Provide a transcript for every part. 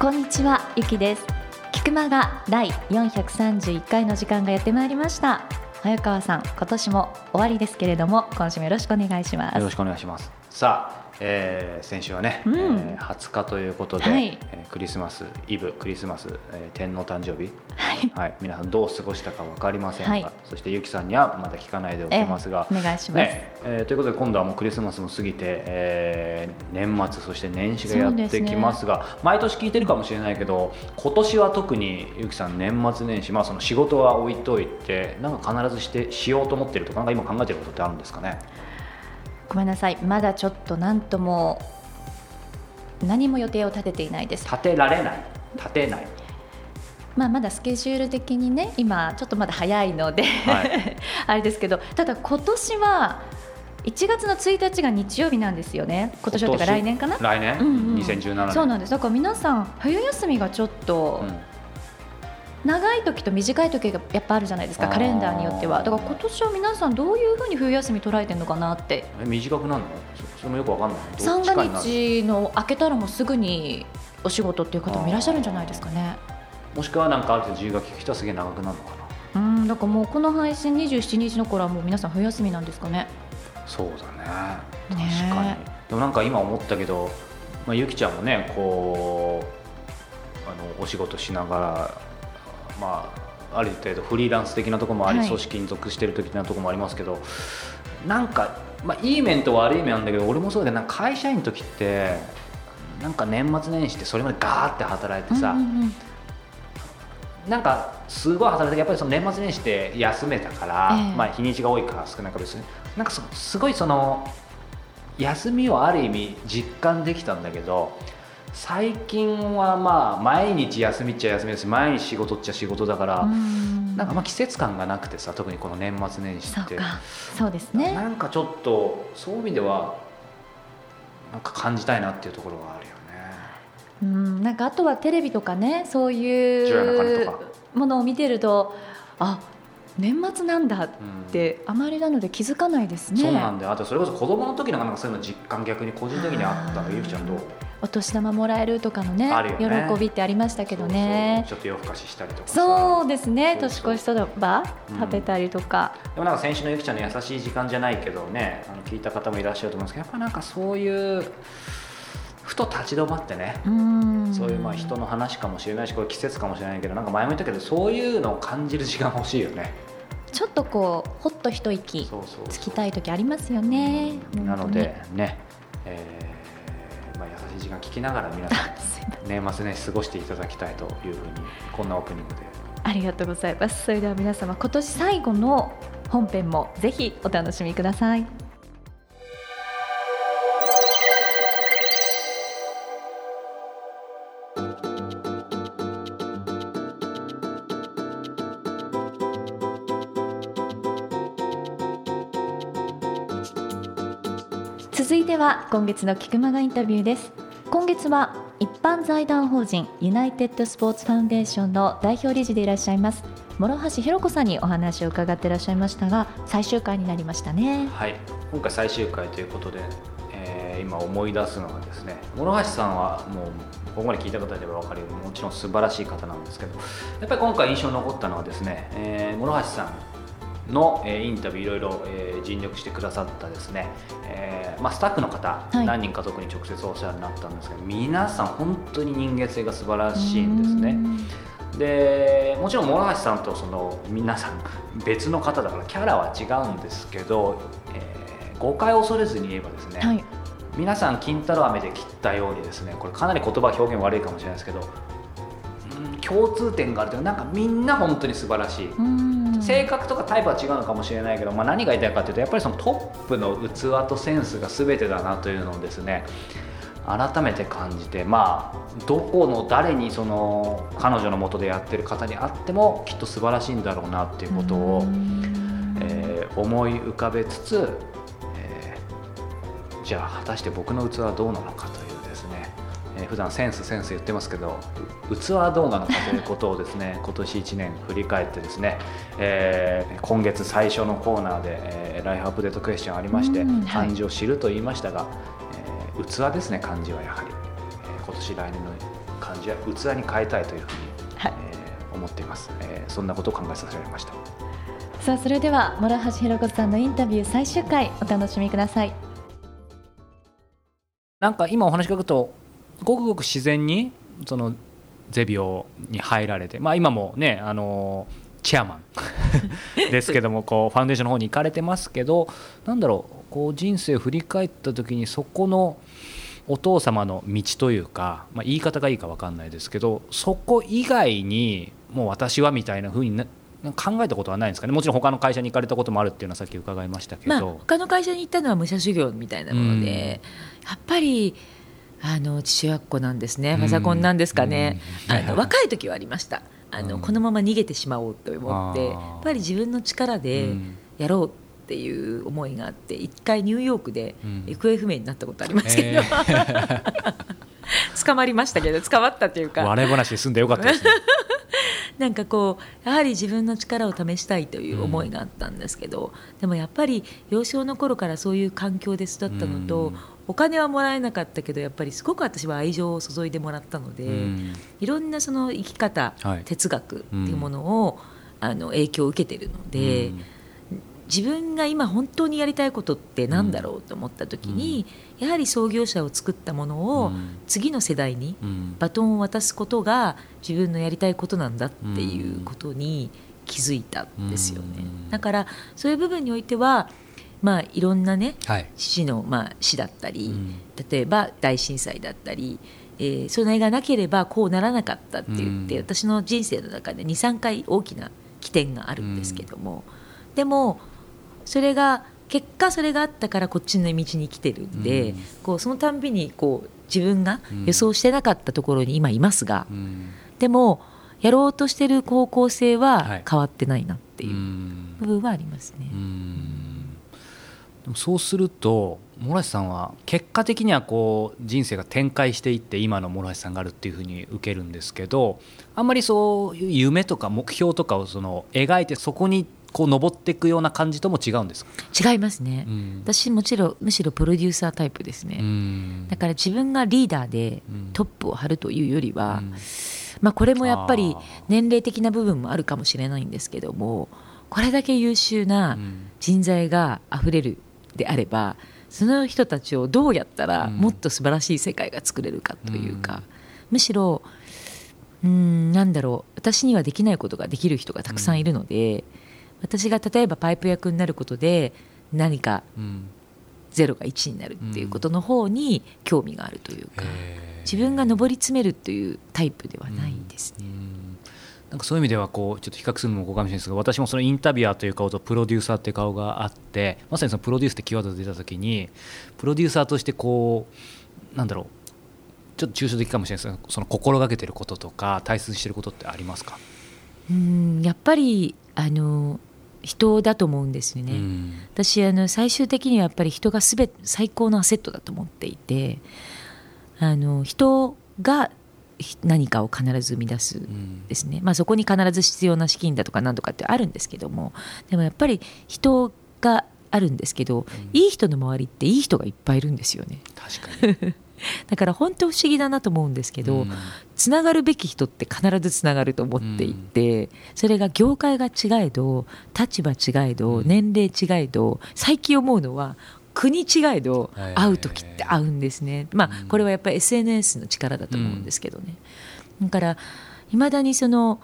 こんにちは、ゆきです。菊間が第431回の時間がやってまいりました。早川さん、今年も終わりですけれども、今週もよろしくお願いします。よろしくお願いします。さあ、えー先週はね、うん。えー20日ということで、はい。えークリスマスイブ、クリスマス、えー天皇誕生日、はい、はい、皆さんどう過ごしたかわかりませんが、はい。そしてゆきさんにはまだ聞かないでおきますが、ええお願いします。ねえーということで今度はもうクリスマスも過ぎて、えー年末そして年始がやってきますが毎年聞いてるかもしれないけど今年は特にゆきさん年末年始、まあ、その仕事は置いといてなんか必ずしてしようと思ってるとかなんか今考えてることってあるんですかね？ごめんなさい、まだちょっと何とも何も予定を立てていないです。立てられない？立てない。まあまだスケジュール的にね、今ちょっとまだ早いので、はい。あれですけど、ただ今年は1月の1日が日曜日なんですよね。今年はというか来年かな？来年、うんうん。2017年。そうなんです。だから皆さん冬休みがちょっと、うん長い時と短い時がやっぱあるじゃないですかカレンダーによっては。だから今年は皆さんどういうふうに冬休み捉えてるのかなって。え短くなるの？そそれもよくわかんない。三が日の明けたらもうすぐにお仕事っていう方もいらっしゃるんじゃないですかね。もしくはなんかある程度自由が利く人はすげえ長くなるのかな。うんだからもうこの配信27日の頃はもう皆さん冬休みなんですかね。そうだね。ね確かに。でもなんか今思ったけど、まあ、ゆきちゃんもねこうあのお仕事しながらまあある程度フリーランス的なところもあり、はい。組織に属してる的なところもありますけどなんか、まあ、いい面と悪い面なんだけど俺もそうだけどなんか会社員の時ってなんか年末年始ってそれまでガーって働いてさ、うんうんうん。なんかすごい働いてやっぱりその年末年始って休めたから、ええ。まあ、日にちが多いか少ないか別に。なんかそすごいその休みをある意味実感できたんだけど最近はまあ毎日休みっちゃ休みですし毎日仕事っちゃ仕事だから、うん。なんかまあ季節感がなくてさ特にこの年末年始って。そうか。そうですね。なんかちょっとそういう意味ではなんか感じたいなっていうところはあるよね。うん。なんかあとはテレビとかねそういうものを見てるとあ年末なんだっうん。てあまりなので気づかないですね。そうなんだよ。あとそれこそ子供の時なんかそういうの実感逆に個人的にあったの。ゆきちゃんどう？お年玉もらえるとかのねね。喜びってありましたけどね。ちょっと夜更かししたりとかさそう。ですね年越しそばうん。食べたりとか、でもなんか先週のゆきちゃんの優しい時間じゃないけどねあの聞いた方もいらっしゃると思うんですけどやっぱなんかそういうふと立ち止まってね、うん。そういうまあ人の話かもしれないしこれ季節かもしれないけどなんか前も言ったけどそういうのを感じる時間欲しいよね。ちょっとこうほっと一息つきたい時ありますよね。うん。なのでね、えー時間聞きながら皆さん 年末年始過ごしていただきたいというふうにこんなオープニングで。ありがとうございます。それでは皆様今年最後の本編もぜひお楽しみください。続いては今月の菊間がインタビューです今月は一般財団法人ユナイテッドスポーツファウンデーションの代表理事でいらっしゃいます諸橋弘子さんにお話を伺っていらっしゃいましたが最終回になりましたね。はい、今回最終回ということで、えー今思い出すのがですね諸橋さんはもうここまで聞いた方では分かるようにもちろん素晴らしい方なんですけどやっぱり今回印象に残ったのはですね、えー諸橋さんの、えーインタビューいろいろ、えー尽力してくださったですね、えーまあ、スタッフの方、はい。何人か特に直接お世話になったんですけど皆さん本当に人間性が素晴らしいんですね。でもちろん諸橋さんとその皆さん別の方だからキャラは違うんですけど、えー誤解を恐れずに言えばですね、はい。皆さん金太郎飴で切ったようにですねこれかなり言葉表現悪いかもしれないですけど、うん共通点があるというかなんかみんな本当に素晴らしい。うん。性格とかタイプは違うのかもしれないけど、まあ、何が言いたいかというとやっぱりそのトップの器とセンスが全てだなというのをですね改めて感じてまあどこの誰にその彼女のもとでやってる方にあってもきっと素晴らしいんだろうなっていうことを、えー、思い浮かべつつ、えー、じゃあ果たして僕の器はどうなのかというえー、普段センスセンス言ってますけど器はどうなのかということをですね 今年1年振り返ってですね、えー、今月最初のコーナーで、えー、ライフアップデートクエスチョンありまして、漢字を知ると言いましたが器ですね漢字はやはり、えー、今年来年の漢字は器に変えたいというふうに、はい、えー、思っています、えー、そんなことを考えさせられました。さあそれでは諸橋弘子さんのインタビュー最終回お楽しみください。なんか今お話聞くとごくごく自然にそのゼビオに入られて、まあ、今もねあのチェアマン ですけどもこうファンデーションの方に行かれてますけどなんだろうこう人生を振り返った時にそこのお父様の道というか、まあ、言い方がいいか分かんないですけどそこ以外にもう私はみたいなふうに考えたことはないんですかね。もちろん他の会社に行かれたこともあるっていうのはさっき伺いましたけど、まあ、他の会社に行ったのは武者修行みたいなもので、うん、やっぱりあの父親っ子なんですね。ファザコンなんですかね、うん、あの若い時はありました。あの、うん、このまま逃げてしまおうと思ってやっぱり自分の力でやろうっていう思いがあって一回ニューヨークで行方不明になったことありますけど、捕まりましたけど捕まったというか。笑い話で済んでよかったですね。なんかこうやはり自分の力を試したいという思いがあったんですけど、うん、でもやっぱり幼少の頃からそういう環境で育ったのと、うん、お金はもらえなかったけどやっぱりすごく私は愛情を注いでもらったので、うん、いろんなその生き方、はい、哲学っていうものを、あの影響を受けてるので。自分が今本当にやりたいことって何だろうと思った時に、やはり創業者を作ったものを次の世代にバトンを渡すことが自分のやりたいことなんだっていうことに気づいたんですよね。だからそういう部分においてはまあ、いろんなね、はい、父の、まあ、死だったり、例えば大震災だったり、えー、それがなければこうならなかったって言って、私の人生の中で23回大きな起点があるんですけども、でもそれが結果それがあったからこっちの道に来てるんで、うん、こうそのたんびにこう自分が予想してなかったところに今いますが、うん、でもやろうとしてる方向性は変わってないなっていう部分はありますね。そうすると諸橋さんは結果的にはこう人生が展開していって今の諸橋さんがあるっていうふうに受けるんですけどあんまりそういう夢とか目標とかをその描いてそこにこう登っていくような感じとも違うんです違いますね、うん、私もちろんむしろプロデューサータイプですね、うん、だから自分がリーダーでトップを張るというよりは、うん、まあ、これもやっぱり年齢的な部分もあるかもしれないんですけどもこれだけ優秀な人材があふれるであればその人たちをどうやったらもっと素晴らしい世界が作れるかというか、むしろうんなんだろう私にはできないことができる人がたくさんいるので、私が例えばパイプ役になることで何か0が1になるっていうことの方に興味があるというか、自分が上り詰めるというタイプではないですね。なんかそういう意味ではこうちょっと比較するのもおこがましいんですが私もそのインタビュアーという顔とプロデューサーという顔があってまさにそのプロデュースってキーワードが出た時にプロデューサーとしてこうなんだろうちょっと抽象的かもしれないですがその心がけてることとか大切にしてることってありますか？うんやっぱりあの人だと思うんですよね、うん、私あの最終的にはやっぱり人が全て最高のアセットだと思っていてあの人が何かを必ず生み出すですね、うん、まあ、そこに必ず必要な資金だとか何とかってあるんですけども。でもやっぱり人があるんですけど、うん、いい人の周りっていい人がいっぱいいるんですよね。確かに。だから本当不思議だなと思うんですけど、つながるべき人って必ずつながると思っていて、それが業界が違えど立場違えど年齢違えど最近思うのは国違えど会う時って会うんですね、まあ、これはやっぱり SNS の力だと思うんですけどね、だからいまだにその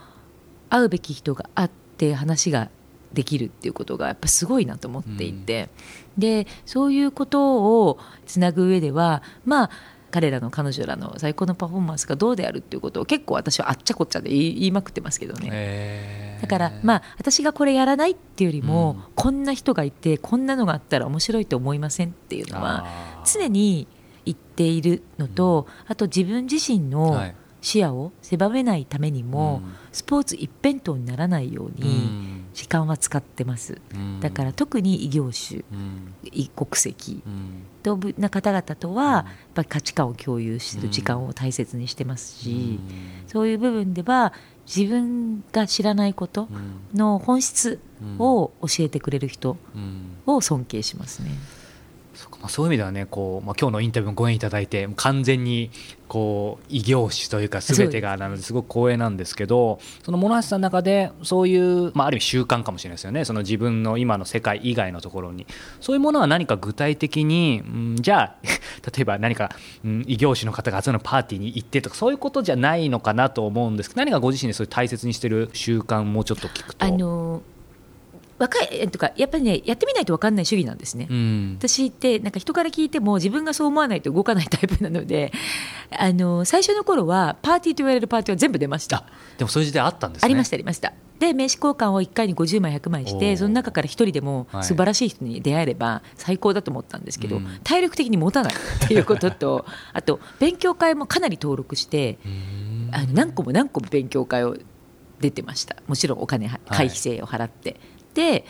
会うべき人が会って話ができるっていうことがやっぱすごいなと思っていて、うん、でそういうことをつなぐ上ではまあ彼らの彼女らの最高のパフォーマンスがどうであるっていうことを結構私はあっちゃこっちゃで言いまくってますけどね。だからまあ私がこれやらないっていうよりも、うん、こんな人がいてこんなのがあったら面白いと思いませんっていうのは常に言っているのと、あと自分自身のはい。視野を狭めないためにも、うん。スポーツ一辺倒にならないよううにん時間は使ってます、うん。だから特に異業種うん。異国籍うん。とな方々とは、うん。やっぱり価値観を共有する時間を大切にしてますし、うん。そういう部分では自分が知らないことうん。の本質を教えてくれる人うん。を尊敬しますね。そうかまあ、そういう意味ではねこう、まあ、今日のインタビューもご縁いただいて完全にこう異業種というか全てがなのですごく光栄なんですけどその諸橋さんの中でそういう、まあ、ある意味習慣かもしれないですよね。その自分の今の世界以外のところに。そういうものは何か具体的に、うん、じゃあ 例えば何か、うん、異業種の方が集まるパーティーに行ってとかそういうことじゃないのかなと思うんですけど何かご自身でそういう大切にしてる習慣もうちょっと聞くと。あの若いえとかやっぱりねやってみないと分かんない主義なんですね。うん。私ってなんか人から聞いても自分がそう思わないと動かないタイプなので あの最初の頃はパーティーと言われるパーティーは全部出ました。あでもそういう時代あったんですね。ありましたありました。で名刺交換を1回に50枚100枚してその中から1人でもはい。素晴らしい人に出会えれば最高だと思ったんですけど、うん。体力的に持たないっていうことと あと勉強会もかなり登録してうん。あの何個も何個も勉強会を出てました。もちろんお金ははい。会費制を払って、で、えー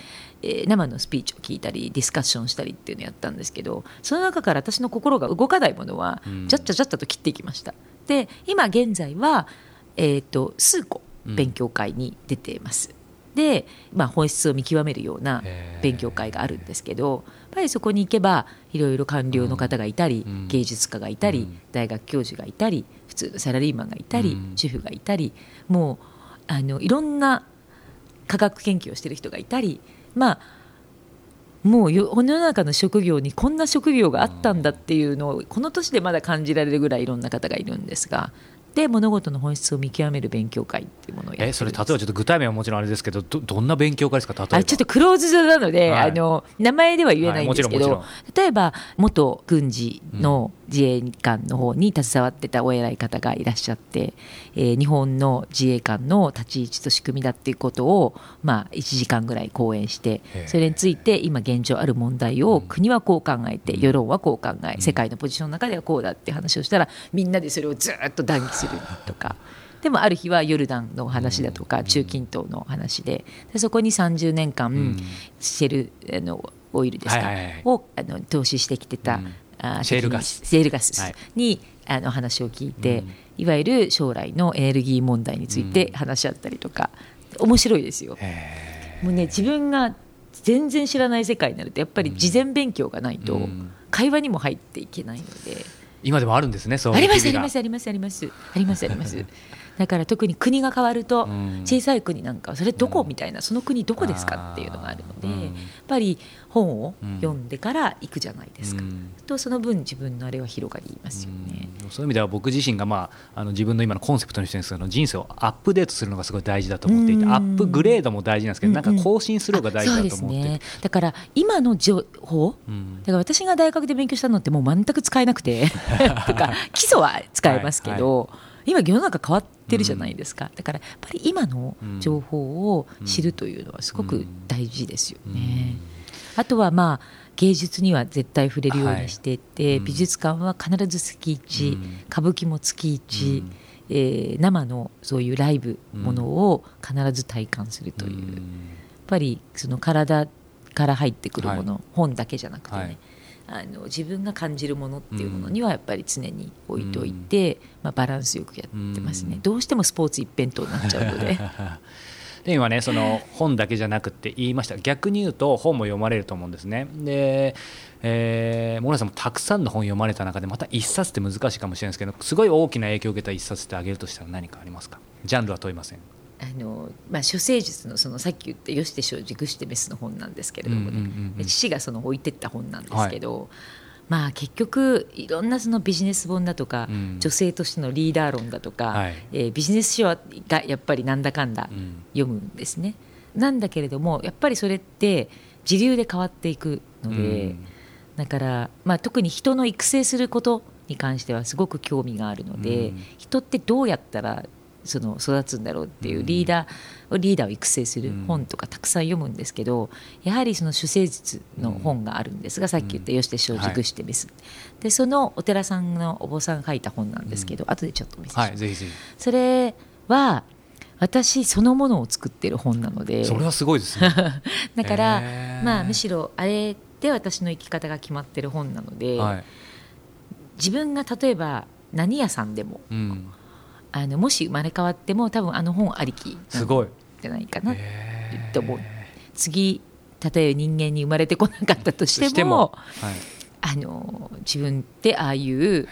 生のスピーチを聞いたりディスカッションしたりっていうのをやったんですけどその中から私の心が動かないものはうん。じゃっちゃじゃっちゃと切っていきました。で今現在は、えー、と数個勉強会に出ています、で、まあ、本質を見極めるような勉強会があるんですけどやっぱりそこに行けばいろいろ官僚の方がいたり、うん。芸術家がいたり、うん。大学教授がいたり普通のサラリーマンがいたり、うん。主婦がいたりもうあのいろんな科学研究をしている人がいたりまあもうよ世の中の職業にこんな職業があったんだっていうのをこの年でまだ感じられるぐらいいろんな方がいるんですがで物事の本質を見極める勉強会っていうものをえそれ例えばちょっと具体名はもちろんあれですけどどどんな勉強会ですか例えば。あちょっとクローズドなので、はい。あの名前では言えないんですけど、はい例えば元軍事の自衛官の方に携わってたお偉い方がいらっしゃって、えー日本の自衛官の立ち位置と仕組みだっていうことを、まあ、1時間ぐらい講演してそれについて今現状ある問題を国はこう考えて世論はこう考えうん。世界のポジションの中ではこうだって話をしたらみんなでそれをずっと談義するとか。でもある日はヨルダンの話だとか中近東の話ででそこに30年間、うん。シェルあのオイルですか、をあの投資してきてた、うんあシェールガス。シェールガスはい。に、あの話を聞いて、うん。いわゆる将来のエネルギー問題について話し合ったりとか、面白いですよ。へもうね自分が全然知らない世界になるとやっぱり事前勉強がないとうん。会話にも入っていけないので。今でもあるんですねそうありますありますありますあります。ありますありますだから特に国が変わるとうん。小さい国なんかはそれどこうんみたいなその国どこですかっていうのがあるのでうん。やっぱり本をうん読んでから行くじゃないですか。うん。とその分自分のあれは広がりますよね。うん。そういう意味では僕自身が、まあ、あの自分の今のコンセプトにしてるんですけど人生をアップデートするのがすごい大事だと思っていてうん。アップグレードも大事なんですけどなんかうんうん。更新するのが大事だと思ってあそうですね。だから今の情報うん。だから私が大学で勉強したのってもう全く使えなくて とか基礎は使えますけど、今世の中変わってるじゃないですか、だからやっぱり今の情報を知るというのはすごく大事ですよね。あとはまあ芸術には絶対触れるようにしていて、はい美術館は必ず月1、うん。歌舞伎も月1、うん。えー生のそういうライブものを必ず体感するという、やっぱりその体から入ってくるもの、本だけじゃなくてね、はいあの自分が感じるものっていうものにはやっぱり常に置いておいて、まあ、バランスよくやってますね、うん。どうしてもスポーツ一辺倒になっちゃうので。で今ねその本だけじゃなくて言いました。逆に言うと本も読まれると思うんですね。で、えー、モナさんもたくさんの本読まれた中でまた一冊って難しいかもしれないですけどすごい大きな影響を受けた一冊ってあげるとしたら何かありますか？ジャンルは問いませんあの、まあ、処世術のそのさっき言った「よして生じ愚してメス」の本なんですけれどもね、うんうんうんうん。で父がその置いてった本なんですけど、まあ結局いろんなそのビジネス本だとか、うん。女性としてのリーダー論だとか、はい。えービジネス書がやっぱりなんだかんだうん。読むんですね。なんだけれどもやっぱりそれって時流で変わっていくので、うん。だから、まあ、特に人の育成することに関してはすごく興味があるので、うん。人ってどうやったらその育つんだろうっていうリーダー、リーダーを育成する本とかたくさん読むんですけどやはりその主生術の本があるんですが、さっき言った「よしでしょう熟してメス」でそのお寺さんのお坊さんが書いた本なんですけど、後でちょっと見せて、はい、ぜひぜひ。それは私そのものを作ってる本なので。それはすごいですね。だから、まあ、むしろあれで私の生き方が決まってる本なので、はい。自分が例えば何屋さんでもうん、あのもし生まれ変わっても多分あの本ありきすごいじゃないかな。と思う。次例えば人間に生まれてこなかったとしてもあの自分ってああいう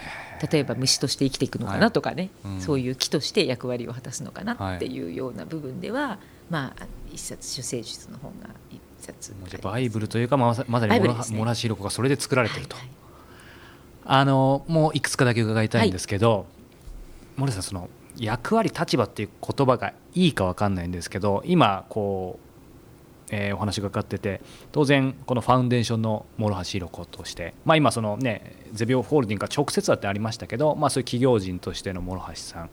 例えば虫として生きていくのかなとかね、はい。うんそういう木として役割を果たすのかなはいっていうような部分では、まあ一冊主生術の本が一冊もうじゃあバイブルというかまさまさにモラね。モラシロコがそれで作られてると、はいはい。あのもういくつかだけ伺いたいんですけど、森さんその役割立場っていう言葉がいいかわかんないんですけど今こう、えーお話がかかってて当然このファウンデーションの諸橋ひろ子として、まあ、今そのねゼビオホールディングが直接だってありましたけど、まあ、そういう企業人としての諸橋さん、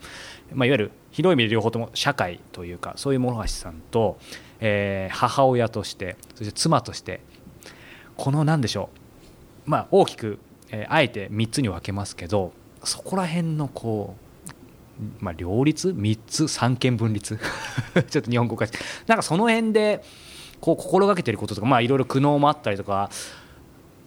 まあ、いわゆる広い意味で両方とも社会というかそういう諸橋さんと、えー母親としてそして妻としてこの何でしょうまあ、大きく、えーあえて3つに分けますけどそこら辺のこう、まあ、両立？3つ？三権分立？ちょっと日本語化してなんかその辺でこう心がけてることとか、まあ、いろいろ苦悩もあったりとか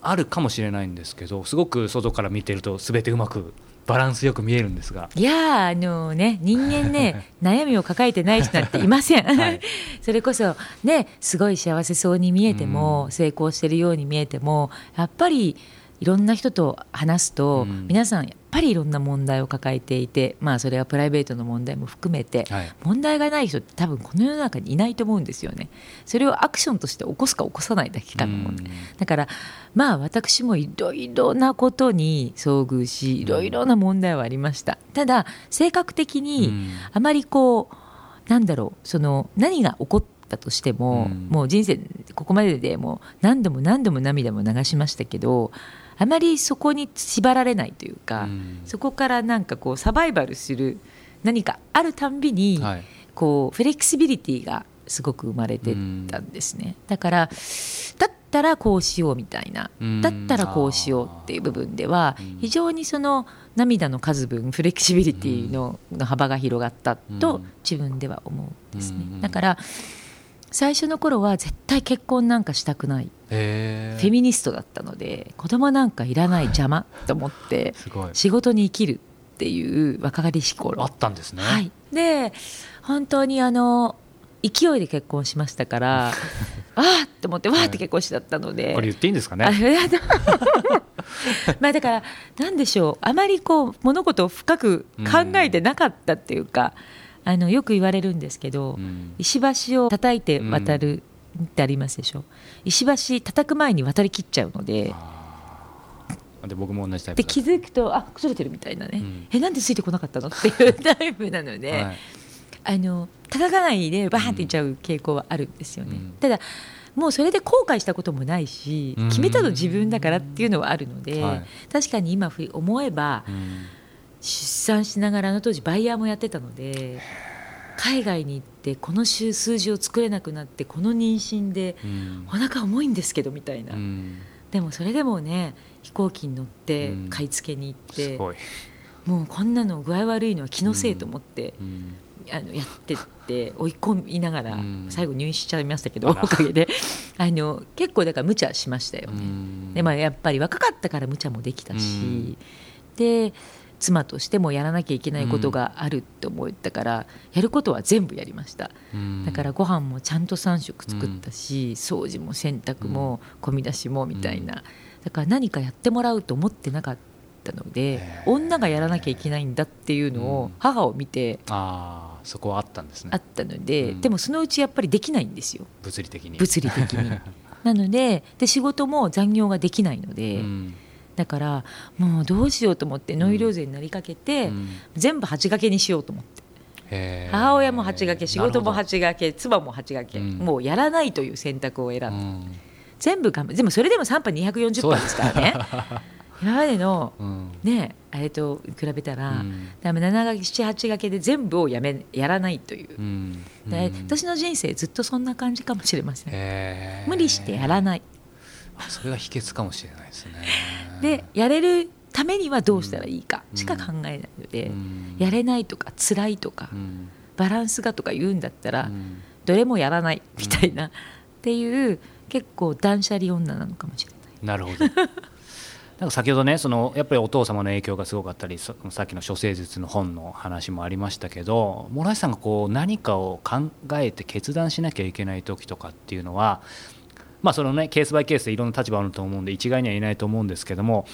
あるかもしれないんですけどすごく外から見てると全てうまくバランスよく見えるんですが。いやーあのね人間ね 悩みを抱えてない人なんていません、はい。それこそねすごい幸せそうに見えても、うん。成功してるように見えてもやっぱりいろんな人と話すと、うん。皆さんぱりいろんな問題を抱えていてまあそれはプライベートの問題も含めて、はい。問題がない人って多分この世の中にいないと思うんですよね。それをアクションとして起こすか起こさないだけかの問題うん。だからまあ私もいろいろなことに遭遇しいろいろな問題はありました。ただ性格的にうん。あまりこうなんだろうその何が起こったとしても、うん。もう人生ここまででもう何度も何度も涙も流しましたけどあまりそこに縛られないというか、うん。そこからなんかこうサバイバルする何かあるたんびに、はい。こうフレキシビリティがすごく生まれてったんですね、だからだったらこうしようみたいな、うん。だったらこうしようっていう部分ではうん。非常にその涙の数分フレキシビリティのの幅が広がったとうん。自分では思うんですね、うん。だから最初の頃は絶対結婚なんかしたくない。フェミニストだったので子供なんかいらない邪魔と思って すごい。仕事に生きるっていう若かりし頃。あったんですね。はい、で本当にあの勢いで結婚しましたから ああって思ってわーって結婚しちゃったので、これ言っていいんですかあね。まあだからなんでしょう。あまりこう物事を深く考えてなかったっていうか、あのよく言われるんですけど、うん。石橋を叩いて渡るってありますでしょ？石橋叩く前に渡りきっちゃうので。で僕も同じタイプだで気づくとあそれてるみたいなね、うん。えなんでついてこなかったの？っていうタイプなので、はい。あの叩かないでバーンっていっちゃう傾向はあるんですよね、うん。ただもうそれで後悔したこともないし、うん。決めたの自分だからっていうのはあるので、はい。確かに今思えば、うん出産しながらあの当時バイヤーもやってたので海外に行ってこの数数字を作れなくなってこの妊娠でうん。お腹重いんですけどみたいな、うん。でもそれでもね飛行機に乗ってうん。買い付けに行って、すごい。もうこんなの具合悪いのは気のせいと思って、うん。あのやってって追い込みながら、うん。最後入院しちゃいましたけどおかげで。あの結構だから無茶しましたよね。うん。でまあ、やっぱり若かったから無茶もできたし、うん。で妻としてもやらなきゃいけないことがあるって思ったから、やることは全部やりました。うん。だからご飯もちゃんと3食作ったし、掃除も洗濯も込み出しもみたいな、だから何かやってもらうと思ってなかったので女がやらなきゃいけないんだっていうのをうん。母を見てああそこはあったんですね。あったので、うん。でもそのうちやっぱりできないんですよ。物理的に。物理的に。なのでで仕事も残業ができないので、うんだからもうどうしようと思ってノイローゼになりかけて、うん。全部8掛けにしようと思って。母親も8掛け仕事もなる8掛け妻も8掛け、うん。もうやらないという選択を選んだ、うん。全部頑張でもそれでも3波240波ですからね。今までのうん。ねあれと比べたら、うん。多分7掛け78掛けで全部をやめやらないという、私の人生ずっとそんな感じかもしれません、無理してやらない。あそれが秘訣かもしれないですね。でやれるためにはどうしたらいいかしか考えないので、うん。やれないとか辛いとか、うん。バランスがとか言うんだったら、うん。どれもやらないみたいな、っていう結構断捨離女なのかもしれない。なるほど。なんか先ほどねそのやっぱりお父様の影響がすごかったりそさっきの処世術の本の話もありましたけど諸橋さんがこう何かを考えて決断しなきゃいけない時とかっていうのはまあそのねケースバイケースでいろんな立場あると思うんで一概には言えないと思うんですけども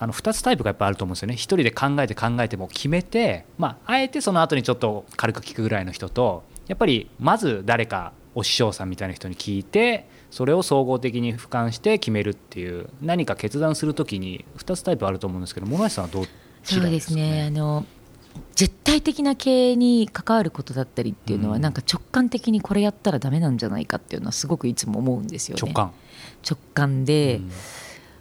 あの2つタイプがやっぱあると思うんですよね。一人で考えて考えても決めて、まあ、あえてその後にちょっと軽く聞くぐらいの人とやっぱりまず誰かお師匠さんみたいな人に聞いてそれを総合的に俯瞰して決めるっていう何か決断するときに2つタイプあると思うんですけど諸橋さんはどっちそうですね。あの絶対的な経営に関わることだったりっていうのは、うん。なんか直感的にこれやったらダメなんじゃないかっていうのはすごくいつも思うんですよね。直感。直感で、うん。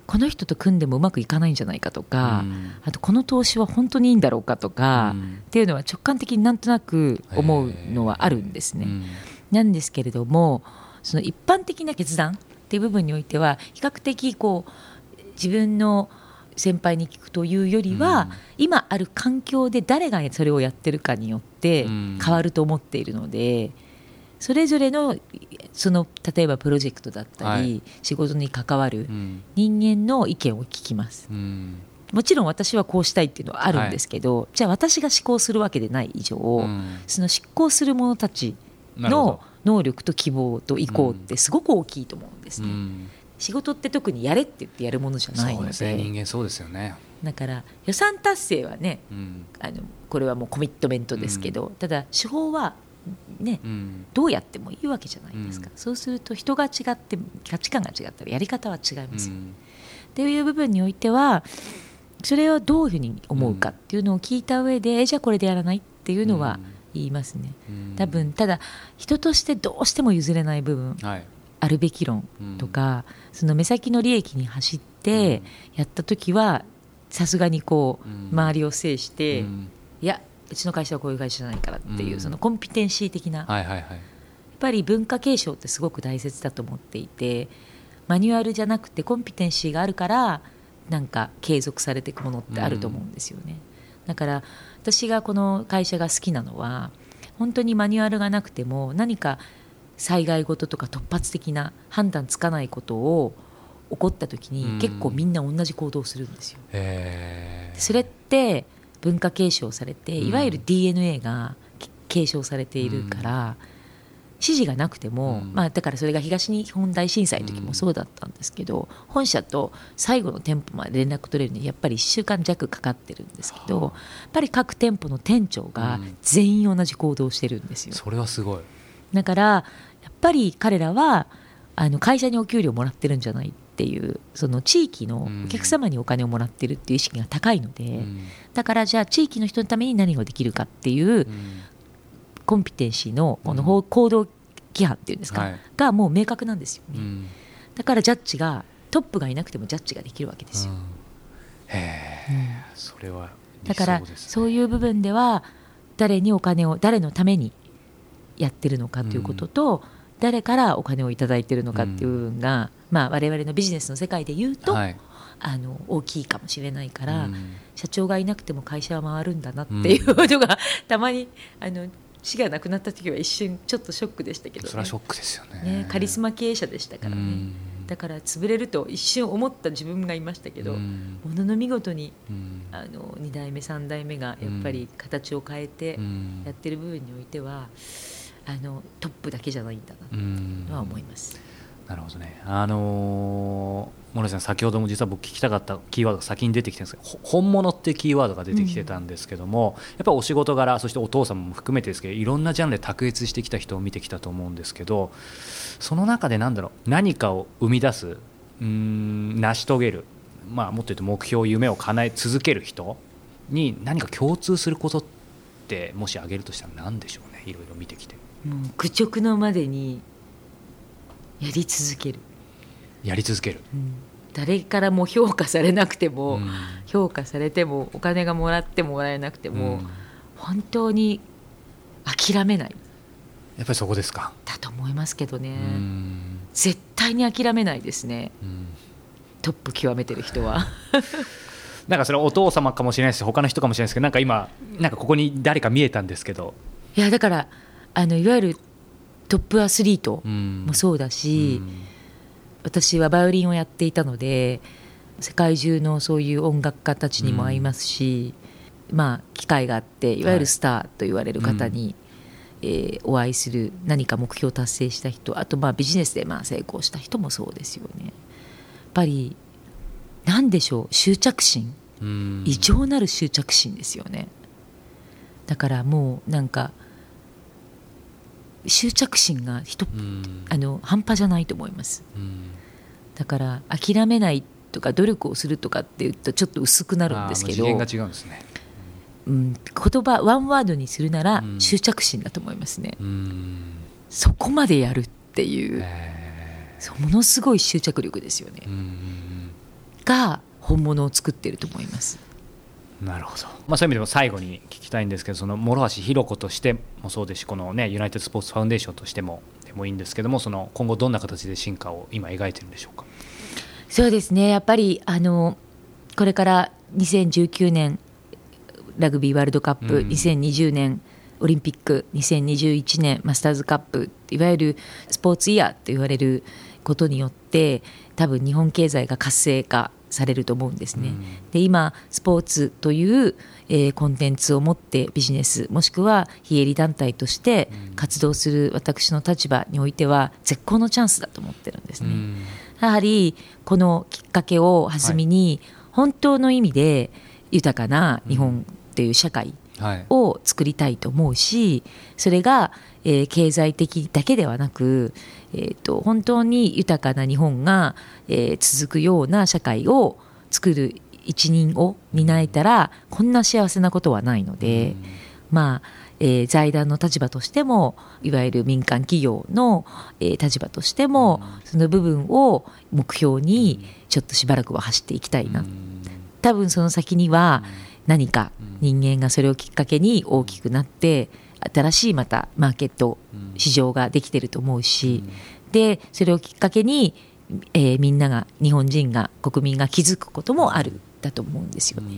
この人と組んでもうまくいかないんじゃないかとか、うん。あとこの投資は本当にいいんだろうかとか、うん。っていうのは直感的になんとなく思うのはあるんですね。うん。なんですけれどもその一般的な決断っていう部分においては比較的こう自分の先輩に聞くというよりは、うん。今ある環境で誰がそれをやってるかによってうん。変わると思っているので、それぞれのその例えばプロジェクトだったり、はい。仕事に関わるうん。人間の意見を聞きます。うん。もちろん私はこうしたいっていうのはあるんですけど、じゃあ私が思考するわけでない以上、うん。その執行する者たちの能力と希望と意向ってすごく大きいと思うんですね、どうん仕事って特にやれって言ってやるものじゃないので。そうですね。人間そうですよね。だから予算達成はねうん。あのこれはもうコミットメントですけど、ただ手法はねうん。どうやってもいいわけじゃないですか、うん。そうすると人が違って価値観が違ったらやり方は違いますよ、うん。っていう部分においてはそれをどういうふうに思うかっていうのを聞いた上で、えじゃあこれでやらないっていうのは言いますね、うん。多分ただ人としてどうしても譲れない部分。はいあるべき論とか、その目先の利益に走ってやった時はさすがにこう、うん。周りを制して、うん。いやうちの会社はこういう会社じゃないからっていう、うん。そのコンピテンシー的な、やっぱり文化継承ってすごく大切だと思っていてマニュアルじゃなくてコンピテンシーがあるからなんか継続されていくものってあると思うんですよね、だから私がこの会社が好きなのは本当にマニュアルがなくても何か災害事とか突発的な判断つかないことを起こった時うん。に結構みんな同じ行動をするんですよ。それって文化継承されてうん。いわゆる DNA がけ継承されているから、指示がなくても、うん。まあ、だからそれが東日本大震災の時もそうだったんですけど、本社と最後の店舗まで連絡取れるのにやっぱり1週間弱かかってるんですけどやっぱり各店舗の店長がうん。全員同じ行動をしてるんですよ。それはすごいだからやっぱり彼らはあの会社にお給料もらってるんじゃないっていうその地域のお客様にお金をもらってるっていう意識が高いので、うん。だからじゃあ地域の人のために何ができるかっていううん。コンピテンシーのこの行動規範っていうんですか、はい。がもう明確なんですよね、うん。だからジャッジがトップがいなくてもジャッジができるわけですよ、うん。へえそれは理だからそういう部分では誰にお金を誰のためにやってるのかということと、誰からお金をいただいてるのかっていう部分が、まあ、我々のビジネスの世界で言うと、はい。あの大きいかもしれないから、うん。社長がいなくても会社は回るんだなっていうのが、たまにあの死が亡くなった時は一瞬ちょっとショックでしたけど、ね。それはショックですよね。ね、カリスマ経営者でしたからね、うん。だから潰れると一瞬思った自分がいましたけど、うん。ものの見事にうん。あの2代目3代目がやっぱり形を変えてうん。やってる部分においてはあのトップだけじゃないんだなうんとは思います。なるほどね。あのー、森さん、先ほども実は僕聞きたかったキーワードが先に出てきてるんですけど、ほ本物ってキーワードが出てきてたんですけども、やっぱお仕事柄、そしてお父様も含めてですけど、いろんなジャンルで卓越してきた人を見てきたと思うんですけど、その中でなんだろう、何かを生み出す、うーん、成し遂げる、まあ、もっと言うと目標、夢を叶え続ける人に何か共通することって、もし挙げるとしたら何でしょうね、いろいろ見てきて。もう愚直のまでにやり続ける、やり続ける。うん。誰からも評価されなくても、うん。評価されてもお金がもらってももらえなくても、うん。本当に諦めない。やっぱりそこですか、だと思いますけどね、うん。絶対に諦めないですね。うん。トップ極めてる人は。なんかそれお父様かもしれないし他の人かもしれないですけどなんか今なんかここに誰か見えたんですけど、いやだからあのいわゆるトップアスリートうん。もそうだし、私はバイオリンをやっていたので世界中のそういう音楽家たちにも会いますし、まあ機会があっていわゆるスターと言われる方に、えーお会いする何か目標を達成した人あとまあビジネスでまあ成功した人もそうですよね。やっぱり何でしょう執着心。うん。異常なる執着心ですよね。だからもうなんか執着心が人うん。あの半端じゃないと思います。うん。だから諦めないとか努力をするとかって言うとちょっと薄くなるんですけど、ね。うん、言葉ワンワードにするならうん。執着心だと思いますね、うん。そこまでやるっていう、えそうものすごい執着力ですよね、が本物を作ってると思いますなるほど、まあ、そういう意味でも最後に聞きたいんですけどその諸橋弘子としてもそうですしこのねユナイテッド・スポーツ・ファウンデーションとしてもでもいいんですけどもその今後どんな形で進化を今描いてるんでしょうか？そうですね。やっぱりあのこれから2019年ラグビーワールドカップ、うん。2020年オリンピック2021年マスターズカップいわゆるスポーツイヤーと言われることによって多分日本経済が活性化されると思うんですね。うん。で今スポーツという、えーコンテンツを持ってビジネスもしくは非営利団体として活動する私の立場においては絶好のチャンスだと思ってるんですね。やはりこのきっかけを弾みに本当の意味で豊かな日本っていう社会はい。を作りたいと思うしそれが、えー経済的だけではなく、えー、と本当に豊かな日本が、えー続くような社会を作る一人を担えたらこんな幸せなことはないので、まあえー財団の立場としてもいわゆる民間企業の、えー立場としても、その部分を目標にちょっとしばらくは走っていきたいな、多分その先には何か人間がそれをきっかけに大きくなって新しいまたマーケット市場ができてると思うし、でそれをきっかけに、えーみんなが日本人が国民が気づくこともあるだと思うんですよね。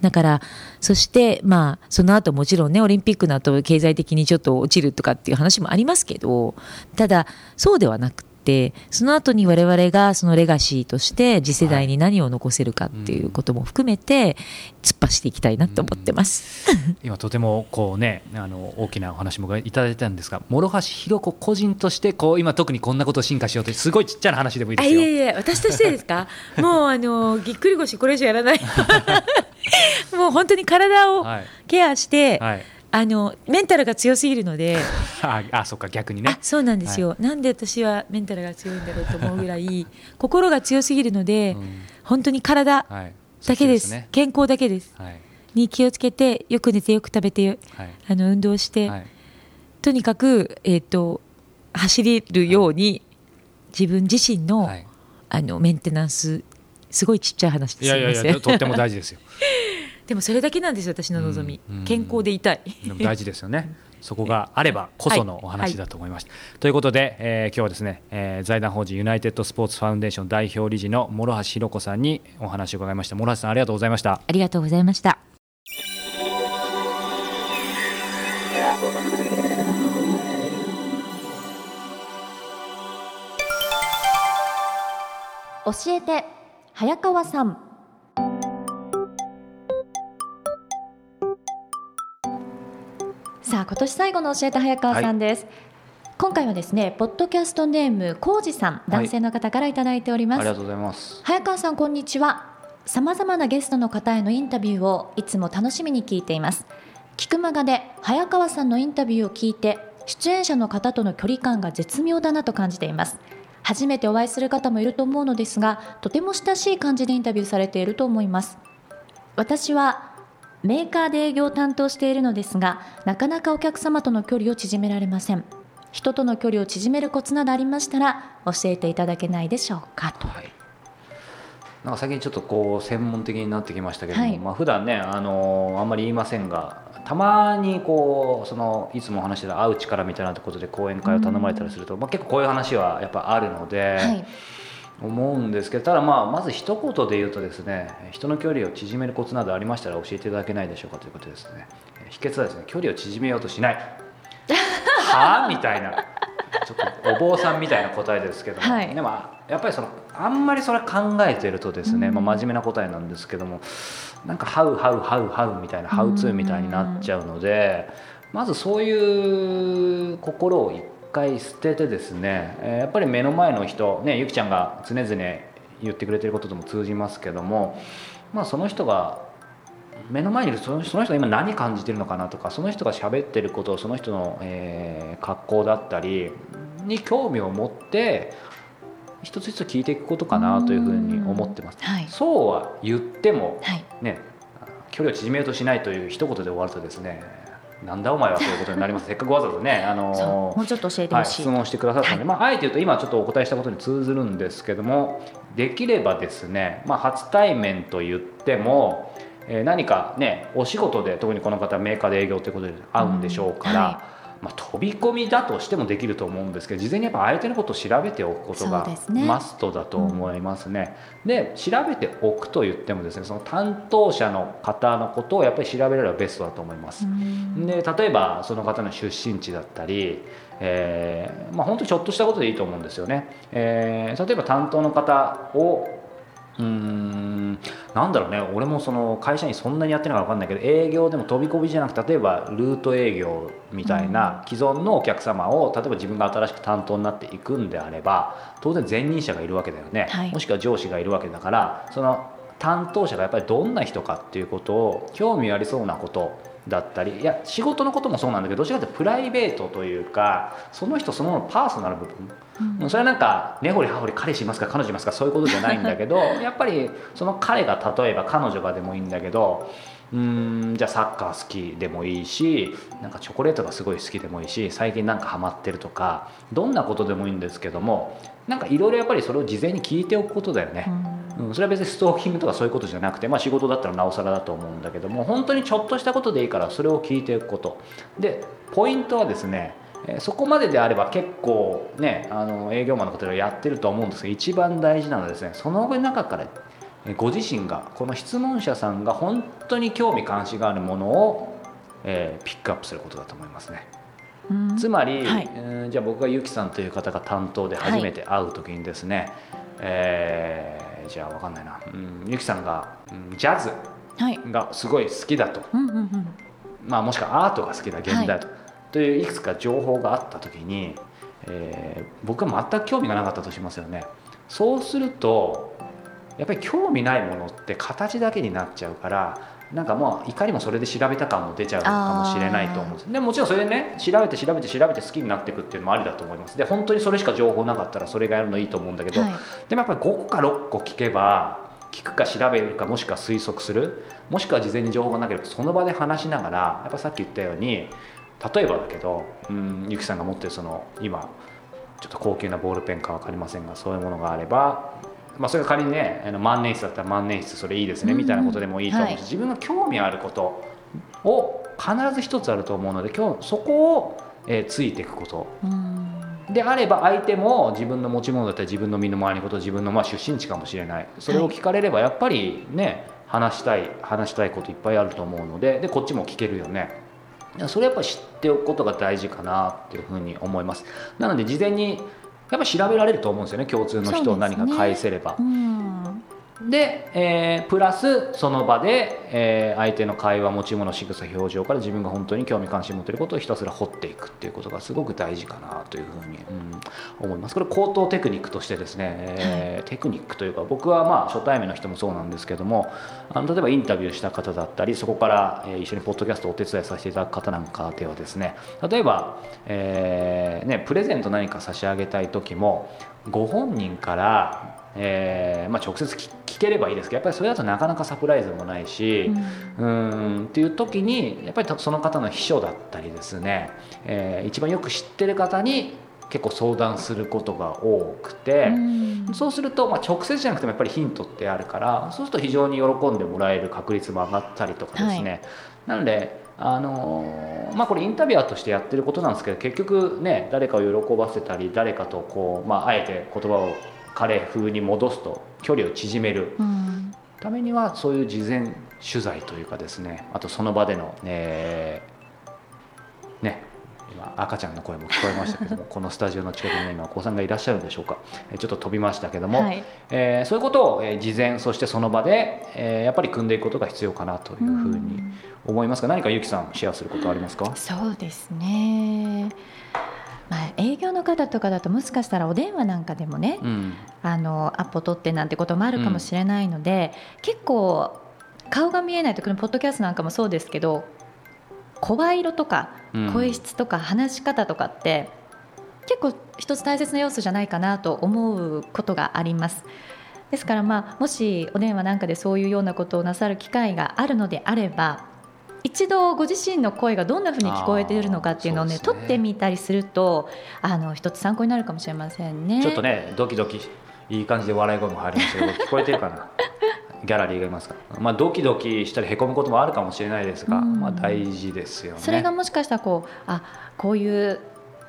だからそしてまあその後もちろんねオリンピックの後経済的にちょっと落ちるとかっていう話もありますけどただそうではなくてその後に我々がそのレガシーとして次世代に何を残せるかっていうことも含めて突っ走っていきたいなと思ってます。今とてもこうねあの大きなお話もいただいたんですが諸橋弘子個人としてこう今特にこんなことを進化しようとすごいちっちゃな話でもいいですよ。あいえいえ私としてですか？もうあのぎっくり腰これ以上やらない。もう本当に体をはい。ケアして、はいあのメンタルが強すぎるので。ああそっか逆にね。あそうなんですよ、なんで私はメンタルが強いんだろうと思うぐらい 心が強すぎるので、うん。本当に体はい。だけです。そっちね。健康だけです。はい。に気をつけてよく寝てよく食べてはい。あの運動して、はい。とにかく、えー、と走れるように、自分自身の,、はい。あのメンテナンスすごいちっちゃい話です。いやいやいやとっても大事ですよでもそれだけなんですよ私の望み、うんうん健康でいたいでも大事ですよね。そこがあればこそのお話だと思いました。ということで、えー今日はですね、えー財団法人ユナイテッドスポーツファウンデーション代表理事の諸橋弘子さんにお話を伺いました。諸橋さんありがとうございました。ありがとうございました教えて早川さんさあ今年最後の教えて早川さんです、今回はですねポッドキャストネーム浩二さん男性の方からいただいております、とうございます。早川さんこんにちは。さまざまなゲストの方へのインタビューをいつも楽しみに聞いています。聞くまがで早川さんのインタビューを聞いて出演者の方との距離感が絶妙だなと感じています。初めてお会いする方もいると思うのですがとても親しい感じでインタビューされていると思います。私はメーカーで営業を担当しているのですがなかなかお客様との距離を縮められません。人との距離を縮めるコツなどありましたら教えていただけないでしょうかと。はい。なんか最近ちょっとこう専門的になってきましたけども、はい。まあ普段ねあのあんまり言いませんがたまにこうそのいつも話してた会う力みたいなことで講演会を頼まれたりすると、まあ、結構こういう話はやっぱあるので、はい思うんですけどただまあまず一言で言うとですね人の距離を縮めるコツなどありましたら教えていただけないでしょうかということですね。秘訣はですね距離を縮めようとしない。はあみたいな。ちょっとお坊さんみたいな答えですけども、はい。でもやっぱりそのあんまりそれ考えてるとですね、うんまあ、真面目な答えなんですけどもなんか「ハウハウハウハウ」みたいな「ハウツー」みたいになっちゃうのでまずそういう心を一回捨ててですね、えーやっぱり目の前の人ねゆきちゃんが常々言ってくれてることとも通じますけども、まあ、その人が目の前にいるそのその人が今何感じてるのかなとかその人が喋ってることその人の、えー格好だったりに興味を持って一つ一つ聞いていくことかなというふうに思ってます。はい。そうは言ってもはい。ね距離を縮めようとしないという一言で終わるとですねなんだお前はということになります。せっかくわざわざねあのもうちょっと教えてはい、ほしい、質問してくださったので、まあ、あえて言うと今ちょっとお答えしたことに通ずるんですけどもできればですね、まあ、初対面と言っても、えー何かねお仕事で特にこの方はメーカーで営業ということで会うんでしょうから、うんはまあ、飛び込みだとしてもできると思うんですけど事前にやっぱ相手のことを調べておくことがマストだと思いますね。で調べておくと言ってもですねその担当者の方のことをやっぱり調べればベストだと思います。うんで例えばその方の出身地だったり、えーまあ、本当にちょっとしたことでいいと思うんですよね。えー例えば担当の方をうーん。なんだろうね。俺もその会社にそんなにやってるのか分かんないけど営業でも飛び込みじゃなくて例えばルート営業みたいな既存のお客様を例えば自分が新しく担当になっていくんであれば当然前任者がいるわけだよね、はい。もしくは上司がいるわけだからその担当者がやっぱりどんな人かっていうことを興味ありそうなことだったりいや仕事のこともそうなんだけどどちらかというとプライベートというかその人そのものパーソナル部分うん。それはなんか根掘り葉掘り彼氏いますか彼女いますかそういうことじゃないんだけどやっぱりその彼が例えば彼女がでもいいんだけどうーんじゃあサッカー好きでもいいしなんかチョコレートがすごい好きでもいいし最近なんかハマってるとかどんなことでもいいんですけどもなんかいろいろやっぱりそれを事前に聞いておくことだよね。うん、それは別にストーキングとかそういうことじゃなくて、まあ、仕事だったらなおさらだと思うんだけども本当にちょっとしたことでいいからそれを聞いていくこと。でポイントはですねえーそこまでであれば結構ねあの営業マンの方ではやってると思うんですが一番大事なのはですねその中からえーご自身がこの質問者さんが本当に興味関心があるものを、えーピックアップすることだと思いますね。うん。つまり、はい。えーじゃあ僕がゆきさんという方が担当で初めて会う時にですね、えーじゃあわかんないな、うん、ゆきさんが、うんジャズはい。がすごい好きだと、うんうんうん。まあ、もしくはアートが好きだ現代だと,、といういくつか情報があった時に、えー僕は全く興味がなかったとしますよね。そうするとやっぱり興味ないものって形だけになっちゃうからなんかもういかにもそれで調べた感も出ちゃうかもしれないと思うんです。でもちろんそれでね調べて調べて調べて好きになっていくっていうのもありだと思います。で本当にそれしか情報なかったらそれがやるのいいと思うんだけど、はい。でもやっぱり5個か6個聞けば聞くか調べるかもしくは推測するもしくは事前に情報がなければその場で話しながらやっぱさっき言ったように例えばだけどうんゆきさんが持ってるその今ちょっと高級なボールペンか分かりませんがそういうものがあれば、まあ、それが仮にねあの万年筆だったら万年筆それいいですねうん。みたいなことでもいいと思うし、はい。自分が興味あることを必ず一つあると思うので今日そこを、えーついていくこと。うん。であれば相手も自分の持ち物だったり自分の身の回りのこと自分のまあ出身地かもしれない。それを聞かれればやっぱりね話したい話したいこといっぱいあると思うのででこっちも聞けるよねそれやっぱ知っておくことが大事かなっていうふうに思います。なので事前にやっぱり調べられると思うんですよね共通の人を何か返せれば。うんで、えープラスその場で、えー相手の会話持ち物仕草表情から自分が本当に興味関心持っていることをひたすら掘っていくっていうことがすごく大事かなというふうに、うん思います。これ高等テクニックとしてですね、えーテクニックというか僕はまあ初対面の人もそうなんですけどもあの例えばインタビューした方だったりそこから、えー一緒にポッドキャストをお手伝いさせていただく方なんかではですね例えば、えーね、プレゼント何か差し上げたい時もご本人からえーまあ、直接聞聞ければいいですけどやっぱりそれだとなかなかサプライズもないし、うーんっていう時にやっぱりその方の秘書だったりですね、えー一番よく知ってる方に結構相談することが多くて、うん。そうすると、まあ、直接じゃなくてもやっぱりヒントってあるからそうすると非常に喜んでもらえる確率も上がったりとかですね、なのであのーまあ、これインタビュアーとしてやってることなんですけど結局ね誰かを喜ばせたり誰かとこう、まあ、あえて言葉を彼風に戻すと距離を縮める。うん。ためにはそういう事前取材というかですねあとその場でのねね今赤ちゃんの声も聞こえましたけども このスタジオの近くにね今お子さんがいらっしゃるんでしょうか。えーちょっと飛びましたけども、はい。えーそういうことを、えー事前そしてその場で、えーやっぱり組んでいくことが必要かなというふうに思いますが何かゆきさんシェアすることありますか？そうですね、まあ、営業の方とかだともしかしたらお電話なんかでもね、うん。あのアポ取ってなんてこともあるかもしれないので、結構顔が見えないとこのポッドキャストなんかもそうですけど声色とかうん。声質とか話し方とかって、結構一つ大切な要素じゃないかなと思うことがあります。ですから、まあ、もしお電話なんかでそういうようなことをなさる機会があるのであれば一度ご自身の声がどんなふうに聞こえているのかっていうのをねね。取ってみたりするとあの一つ参考になるかもしれませんね。ちょっとねドキドキいい感じで笑い声も入りましたけど聞こえてるかな？ギャラリーがいますか、まあ、ドキドキしたりへこむこともあるかもしれないですが、うん。まあ、大事ですよね。それがもしかしたらこうあこういう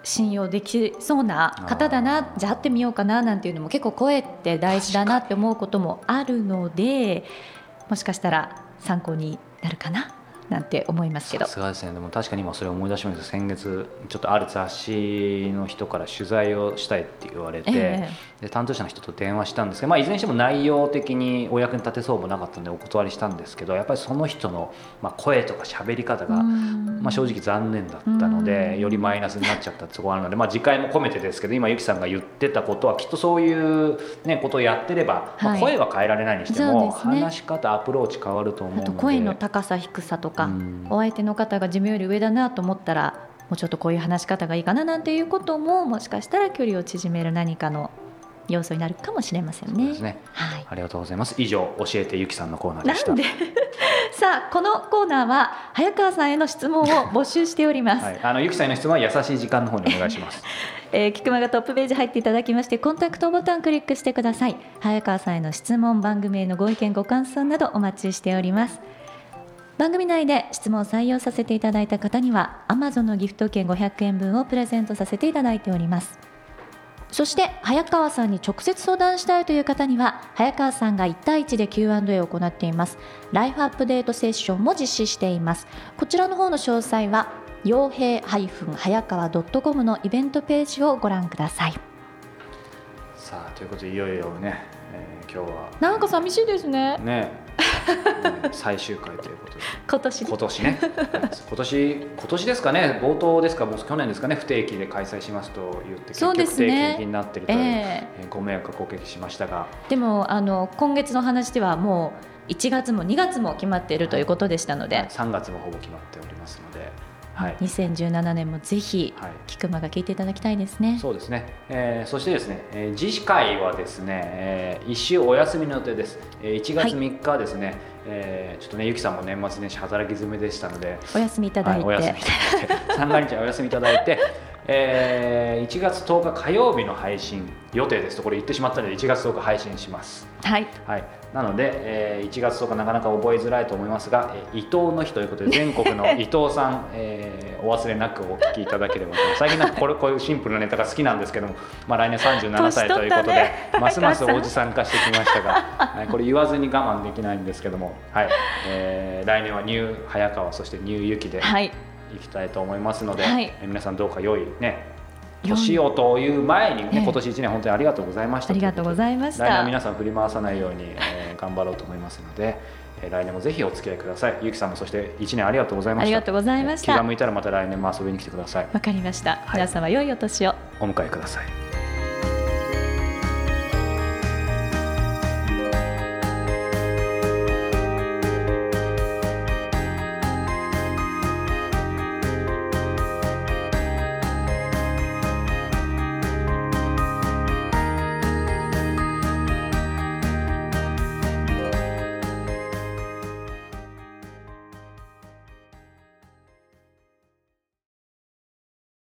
信用できそうな方だなじゃあ会ってみようかななんていうのも結構声って大事だなって思うこともあるのでもしかしたら参考になるかな？なんて思いますけど。さすがですね。でも確かに今それ思い出しました先月ちょっとある雑誌の人から取材をしたいって言われて、えで担当者の人と電話したんですけど、まあ、いずれにしても内容的にお役に立てそうもなかったんでお断りしたんですけどやっぱりその人の、まあ、声とか喋り方えが、うん。まあ、正直残念だったので、うん。よりマイナスになっちゃったってところがあるので、まあ、次回も込めてですけど今ゆきさんが言ってたことはきっとそういう、ね、ことをやってれば、まあ、はい。声は変えられないにしても、そうですね。話し方アプローチ変わると思うので。あと声の高さ低さとか、うん。お相手の方が自分より上だなと思ったらもうちょっとこういう話し方がいいかななんていうことももしかしたら距離を縮める何かの要素になるかもしれませんね。ね。はい。ありがとうございます。以上教えてゆきさんのコーナーでした。なんで？さあこのコーナーは早川さんへの質問を募集しております、はい、あのゆきさんへの質問は優しい時間の方にお願いします。えー、キクマがトップページ入っていただきましてコンタクトボタンクリックしてください。早川さんへの質問番組へのご意見ご感想などお待ちしております。番組内で質問を採用させていただいた方には Amazon のギフト券500円分をプレゼントさせていただいておりますそして早川さんに直接相談したいという方には早川さんが1対1で Q&A を行っています。ライフアップデートセッションも実施しています。こちらの方の詳細は傭兵早川 .com のイベントページをご覧ください。さあということでいよいよね、今日は。なんか寂しいですね。ね。うん最終回ということで。今 年今年ね。今年 今年ですかね。冒頭ですか。もう去年ですかね。不定期で開催しますと言って結局定期になってるという、ええ。えーご迷惑をおかけしましたが。でもあの今月の話ではもう1月も2月も決まっているということでしたので、3月もほぼ決まっておりはい。2017年もぜひはい、菊間が聞いていただきたいですね。そうですね、えーそしてですね、えー次回はですね、え1週お休みの予定です、えー1月3日はですね、えーちょっとねゆきさんも年末年始働き詰めでしたのでお休みいただいて、はい、お休みいただいて 三が日はお休みいただいて、えー1月10日火曜日の配信予定です。とこれ言ってしまったので1月10日配信します。はい。はい、なので、えー1月10日なかなか覚えづらいと思いますが、えー伊藤の日ということで 全国の伊藤さん、えーお忘れなくお聞きいただければと。最近なんかこれ こういうシンプルなネタが好きなんですけども、まあ、来年37歳ということで、ね ますますおじさん化してきましたが、はい、これ言わずに我慢できないんですけども、はい。えー来年はニュー早川そしてニューゆきではいいきたいと思いますので、はい。えー皆さんどうか良いね年をという前にね、ええ今年1年本当にありがとうございました。ありがとうございました。来年は皆さん振り回さないように、えー頑張ろうと思いますので、えー来年もぜひお付き合いください。ゆきさんもそして1年ありがとうございました。ありがとうございました。気が向いたらまた来年も遊びに来てください。わかりました、皆様良いお年を。お迎えください